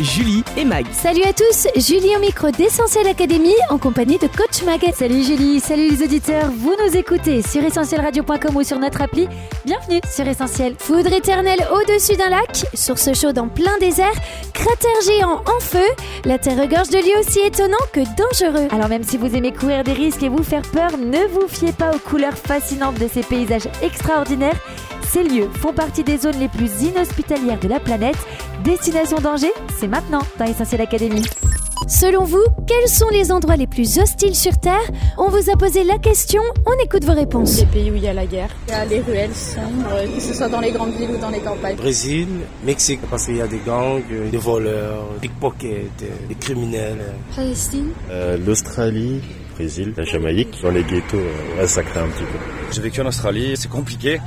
Julie et Mag. Salut à tous, Julie au micro d'Essentiel Academy en compagnie de Coach Mag. Salut Julie, salut les auditeurs, vous nous écoutez sur essentielradio.com ou sur notre appli. Bienvenue sur Essentiel. Foudre éternelle au-dessus d'un lac, source chaude en plein désert, cratère géant en feu, la terre regorge de lieux aussi étonnants que dangereux. Alors même si vous aimez courir des risques et vous faire peur, ne vous fiez pas aux couleurs fascinantes de ces paysages extraordinaires. Ces lieux font partie des zones les plus inhospitalières de la planète. Destination danger, c'est maintenant dans Essentiel Academy. Selon vous, quels sont les endroits les plus hostiles sur Terre? On vous a posé la question, on écoute vos réponses. Les pays où il y a la guerre. Il y a les ruelles sombres, que ce soit dans les grandes villes ou dans les campagnes. Brésil, Mexique, parce qu'il y a des gangs, euh, des voleurs, des pickpockets, des, des criminels. Palestine. Euh, L'Australie, Brésil, la Jamaïque, dans les ghettos, euh, ouais, ça craint un petit peu. J'ai vécu en Australie, c'est compliqué.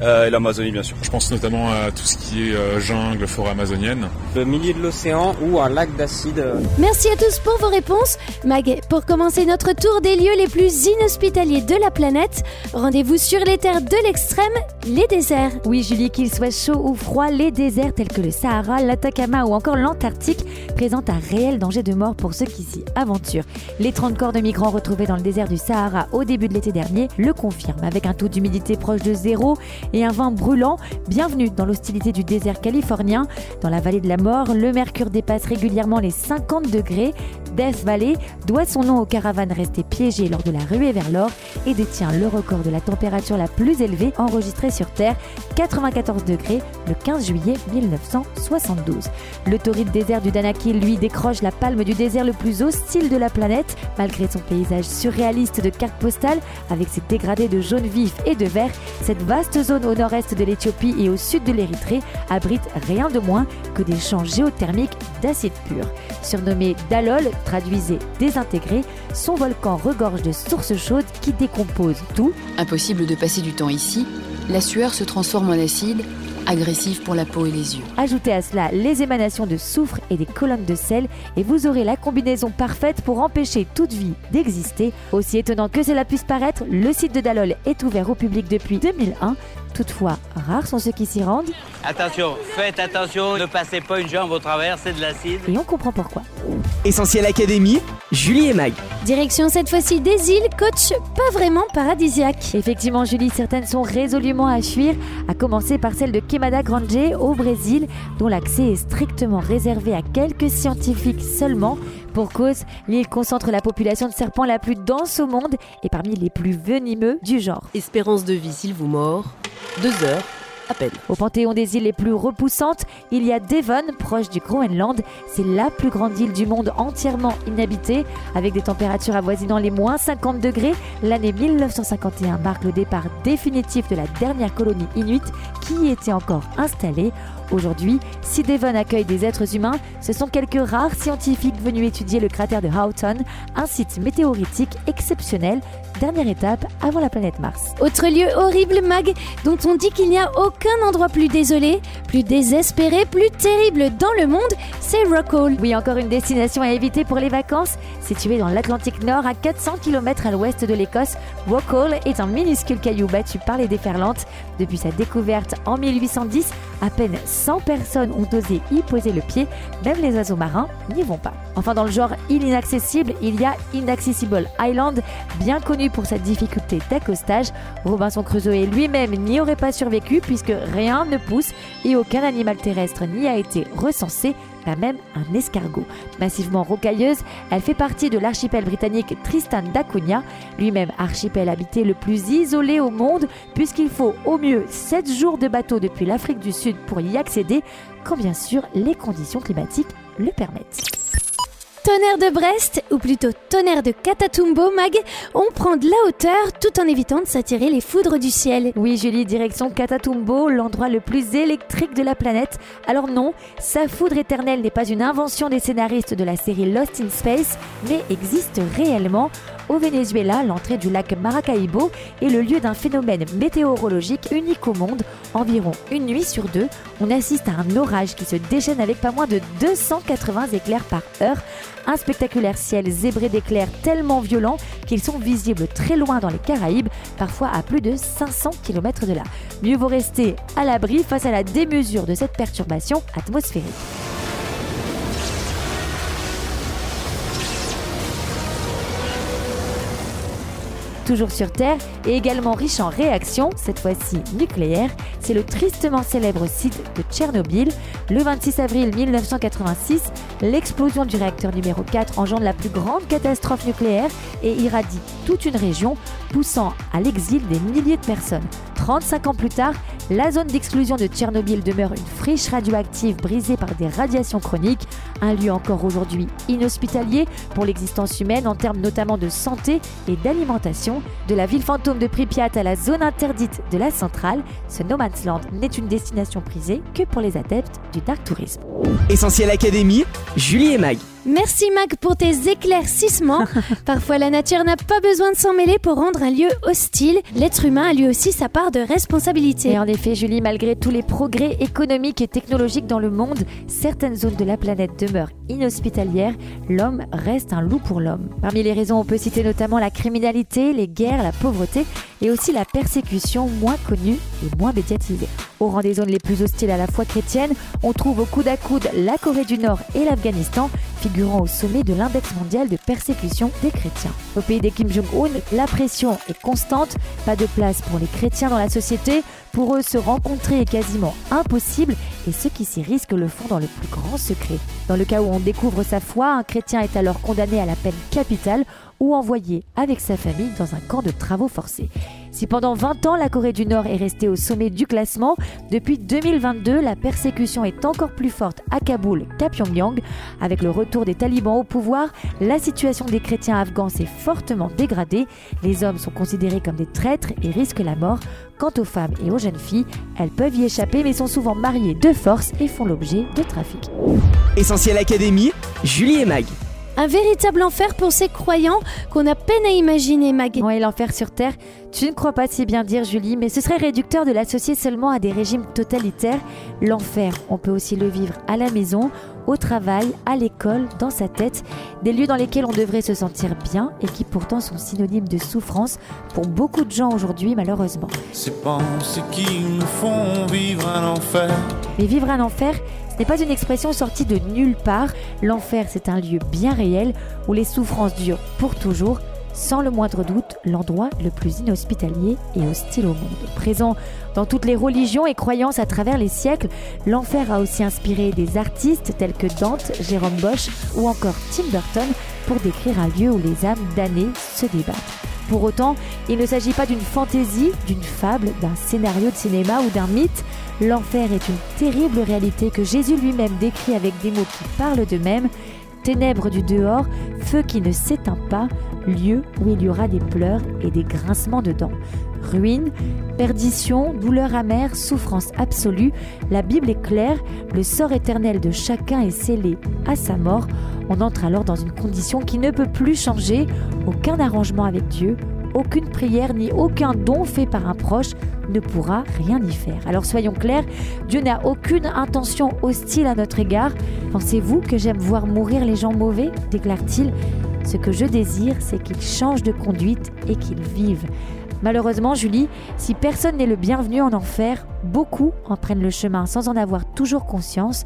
Euh, et l'Amazonie, bien sûr. Je pense notamment à tout ce qui est euh, jungle, forêt amazonienne. Le milieu de l'océan ou un lac d'acide. Merci à tous pour vos réponses. Mag, pour commencer notre tour des lieux les plus inhospitaliers de la planète, rendez-vous sur les terres de l'extrême, les déserts. Oui, Julie, qu'il soit chaud ou froid, les déserts tels que le Sahara, l'Atacama ou encore l'Antarctique présentent un réel danger de mort pour ceux qui s'y aventurent. Les 30 corps de migrants retrouvés dans le désert du Sahara au début de l'été dernier le confirment, avec un taux d'humidité proche de zéro et un vent brûlant. Bienvenue dans l'hostilité du désert californien. Dans la vallée de la mort, le mercure dépasse régulièrement les 50 degrés. Death Valley doit son nom aux caravanes restées piégées lors de la ruée vers l'or et détient le record de la température la plus élevée enregistrée sur Terre, 94 degrés, le 15 juillet 1972. Le torride désert du Danakil, lui, décroche la palme du désert le plus hostile de la planète, malgré son paysage surréaliste de cartes postales, avec ses dégradés de jaune vif et de vert. Cette vaste zone au nord-est de l'Éthiopie et au sud de l'Érythrée abrite rien de moins que des champs géothermiques d'acide pur. Surnommé Dalol, traduisé désintégré, son volcan regorge de sources chaudes qui décomposent tout. Impossible de passer du temps ici, la sueur se transforme en acide, agressif pour la peau et les yeux. Ajoutez à cela les émanations de soufre et des colonnes de sel et vous aurez la combinaison parfaite pour empêcher toute vie d'exister. Aussi étonnant que cela puisse paraître, le site de Dalol est ouvert au public depuis 2001. Toutefois, rares sont ceux qui s'y rendent Attention, faites attention, ne passez pas une jambe au travers, c'est de l'acide. et on comprend pourquoi. Essentiel Académie, Julie et Mag. Direction cette fois-ci des îles, coach pas vraiment paradisiaque. Effectivement, Julie, certaines sont résolument à fuir, à commencer par celle de Queimada Grande au Brésil, dont l'accès est strictement réservé à quelques scientifiques seulement. Pour cause, l'île concentre la population de serpents la plus dense au monde et parmi les plus venimeux du genre. Espérance de vie s'il vous mord, deux heures à peine. Au panthéon des îles les plus repoussantes, il y a Devon, proche du Groenland. C'est la plus grande île du monde entièrement inhabitée, avec des températures avoisinant les moins 50 degrés. L'année 1951 marque le départ définitif de la dernière colonie inuite qui y était encore installée. Aujourd'hui, si Devon accueille des êtres humains, ce sont quelques rares scientifiques venus étudier le cratère de Houghton, un site météoritique exceptionnel, dernière étape avant la planète Mars. Autre lieu horrible, Mag, dont on dit qu'il n'y a aucun endroit plus désolé, plus désespéré, plus terrible dans le monde, c'est Rockall. Oui, encore une destination à éviter pour les vacances. Situé dans l'Atlantique Nord, à 400 km à l'ouest de l'Écosse, Rockall est un minuscule caillou battu par les déferlantes. Depuis sa découverte en 1810, à peine 100 personnes ont osé y poser le pied, même les oiseaux marins n'y vont pas. Enfin, dans le genre inaccessible, il y a Inaccessible Island, bien connu pour sa difficulté d'accostage. Robinson Crusoe lui-même n'y aurait pas survécu puisque rien ne pousse et aucun animal terrestre n'y a été recensé, pas même un escargot. Massivement rocailleuse, elle fait partie de l'archipel britannique Tristan d'Acunha, lui-même archipel habité le plus isolé au monde puisqu'il faut au mieux 7 jours de bateau depuis l'Afrique du Sud pour y accéder, quand bien sûr les conditions climatiques le permettent. Tonnerre de Brest, ou plutôt tonnerre de Catatumbo, Mag, on prend de la hauteur tout en évitant de s'attirer les foudres du ciel. Oui, Julie, direction Catatumbo, l'endroit le plus électrique de la planète. Alors non, sa foudre éternelle n'est pas une invention des scénaristes de la série Lost in Space, mais existe réellement. Au Venezuela, l'entrée du lac Maracaibo est le lieu d'un phénomène météorologique unique au monde. Environ une nuit sur deux, on assiste à un orage qui se déchaîne avec pas moins de 280 éclairs par heure. Un spectaculaire ciel zébré d'éclairs tellement violents qu'ils sont visibles très loin dans les Caraïbes, parfois à plus de 500 km de là. Mieux vaut rester à l'abri face à la démesure de cette perturbation atmosphérique. Toujours sur Terre et également riche en réactions, cette fois-ci nucléaires, c'est le tristement célèbre site de Tchernobyl. Le 26 avril 1986, l'explosion du réacteur numéro 4 engendre la plus grande catastrophe nucléaire et irradie toute une région, poussant à l'exil des milliers de personnes. 35 ans plus tard, la zone d'exclusion de Tchernobyl demeure une friche radioactive brisée par des radiations chroniques, un lieu encore aujourd'hui inhospitalier pour l'existence humaine en termes notamment de santé et d'alimentation. De la ville fantôme de Pripyat à la zone interdite de la centrale, ce No Man's Land n'est une destination prisée que pour les adeptes du dark tourisme. Essentiel Académie, Julie et Mag. Merci Mag pour tes éclaircissements. Parfois la nature n'a pas besoin de s'en mêler pour rendre un lieu hostile. L'être humain a lui aussi sa part de responsabilité. Et en effet Julie, malgré tous les progrès économiques et technologiques dans le monde, certaines zones de la planète demeurent inhospitalières. L'homme reste un loup pour l'homme. Parmi les raisons, on peut citer notamment la criminalité, les guerres, la pauvreté et aussi la persécution moins connue et moins médiatisée. Au rang des zones les plus hostiles à la foi chrétienne, on trouve au coude à coude la Corée du Nord et l'Afghanistan, figurant au sommet de l'index mondial de persécution des chrétiens. Au pays des Kim Jong-un, la pression est constante, pas de place pour les chrétiens dans la société, pour eux se rencontrer est quasiment impossible et ceux qui s'y risquent le font dans le plus grand secret. Dans le cas où on découvre sa foi, un chrétien est alors condamné à la peine capitale ou envoyé avec sa famille dans un camp de travaux forcés. Si pendant 20 ans la Corée du Nord est restée au sommet du classement, depuis 2022 la persécution est encore plus forte à Kaboul qu'à Pyongyang. Avec le retour des talibans au pouvoir, la situation des chrétiens afghans s'est fortement dégradée. Les hommes sont considérés comme des traîtres et risquent la mort. Quant aux femmes et aux jeunes filles, elles peuvent y échapper mais sont souvent mariées de force et font l'objet de trafic. Essentiel Académie, Julie et Mag. Un véritable enfer pour ces croyants qu'on a peine à imaginer, Mag. Oui, l'enfer sur Terre, tu ne crois pas si bien dire, Julie, mais ce serait réducteur de l'associer seulement à des régimes totalitaires. L'enfer, on peut aussi le vivre à la maison, au travail, à l'école, dans sa tête, des lieux dans lesquels on devrait se sentir bien et qui pourtant sont synonymes de souffrance pour beaucoup de gens aujourd'hui, malheureusement. Ces pensées qui nous font vivre un enfer. Mais vivre un enfer, n'est pas une expression sortie de nulle part. L'enfer, c'est un lieu bien réel où les souffrances durent pour toujours sans le moindre doute l'endroit le plus inhospitalier et hostile au monde. Présent dans toutes les religions et croyances à travers les siècles, l'enfer a aussi inspiré des artistes tels que Dante, Jérôme Bosch ou encore Tim Burton pour décrire un lieu où les âmes damnées se débattent. Pour autant, il ne s'agit pas d'une fantaisie, d'une fable, d'un scénario de cinéma ou d'un mythe. L'enfer est une terrible réalité que Jésus lui-même décrit avec des mots qui parlent d'eux-mêmes. Ténèbres du dehors, feu qui ne s'éteint pas, lieu où il y aura des pleurs et des grincements de dents. Ruine, perdition, douleur amère, souffrance absolue, la Bible est claire, le sort éternel de chacun est scellé à sa mort. On entre alors dans une condition qui ne peut plus changer, aucun arrangement avec Dieu, aucune prière ni aucun don fait par un proche ne pourra rien y faire. Alors soyons clairs, Dieu n'a aucune intention hostile à notre égard. Pensez-vous que j'aime voir mourir les gens mauvais déclare-t-il. Ce que je désire, c'est qu'ils changent de conduite et qu'ils vivent. Malheureusement, Julie, si personne n'est le bienvenu en enfer, beaucoup en prennent le chemin sans en avoir toujours conscience.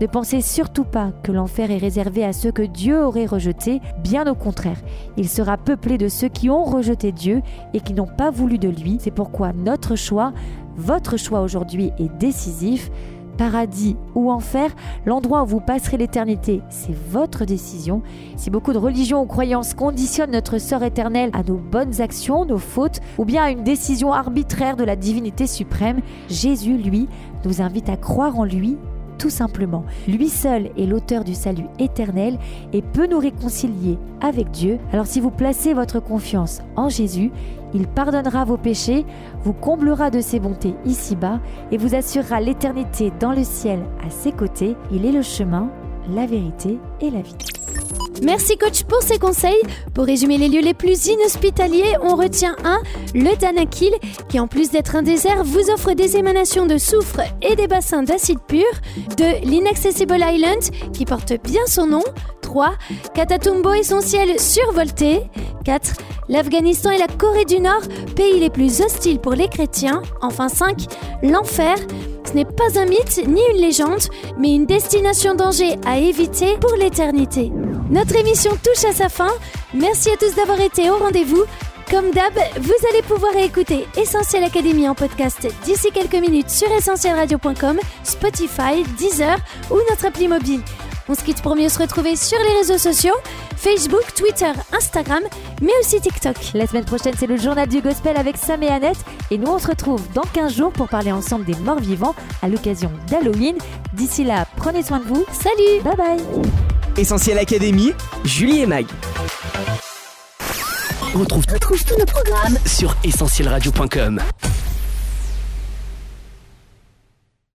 Ne pensez surtout pas que l'enfer est réservé à ceux que Dieu aurait rejetés, bien au contraire. Il sera peuplé de ceux qui ont rejeté Dieu et qui n'ont pas voulu de lui. C'est pourquoi notre choix, votre choix aujourd'hui est décisif paradis ou enfer, l'endroit où vous passerez l'éternité, c'est votre décision. Si beaucoup de religions ou croyances conditionnent notre sort éternel à nos bonnes actions, nos fautes, ou bien à une décision arbitraire de la divinité suprême, Jésus, lui, nous invite à croire en lui tout simplement. Lui seul est l'auteur du salut éternel et peut nous réconcilier avec Dieu. Alors si vous placez votre confiance en Jésus, il pardonnera vos péchés, vous comblera de ses bontés ici-bas et vous assurera l'éternité dans le ciel à ses côtés. Il est le chemin, la vérité et la vie. Merci coach pour ces conseils. Pour résumer les lieux les plus inhospitaliers, on retient un, le Danakil, qui en plus d'être un désert, vous offre des émanations de soufre et des bassins d'acide pur. 2. L'Inaccessible Island, qui porte bien son nom. 3. Katatumbo essentiel survolté. 4. L'Afghanistan et la Corée du Nord, pays les plus hostiles pour les chrétiens. Enfin 5. L'enfer. Ce n'est pas un mythe ni une légende, mais une destination danger à éviter pour l'éternité. Notre émission touche à sa fin. Merci à tous d'avoir été au rendez-vous. Comme d'hab, vous allez pouvoir écouter Essentiel Académie en podcast d'ici quelques minutes sur essentielradio.com, Spotify, Deezer ou notre appli mobile. On se quitte pour mieux se retrouver sur les réseaux sociaux, Facebook, Twitter, Instagram, mais aussi TikTok. La semaine prochaine, c'est le journal du gospel avec Sam et Annette. Et nous, on se retrouve dans 15 jours pour parler ensemble des morts vivants à l'occasion d'Halloween. D'ici là, prenez soin de vous. Salut Bye bye Essentiel Académie, Julie et Mag. On retrouve, tous nos programmes sur essentielradio.com.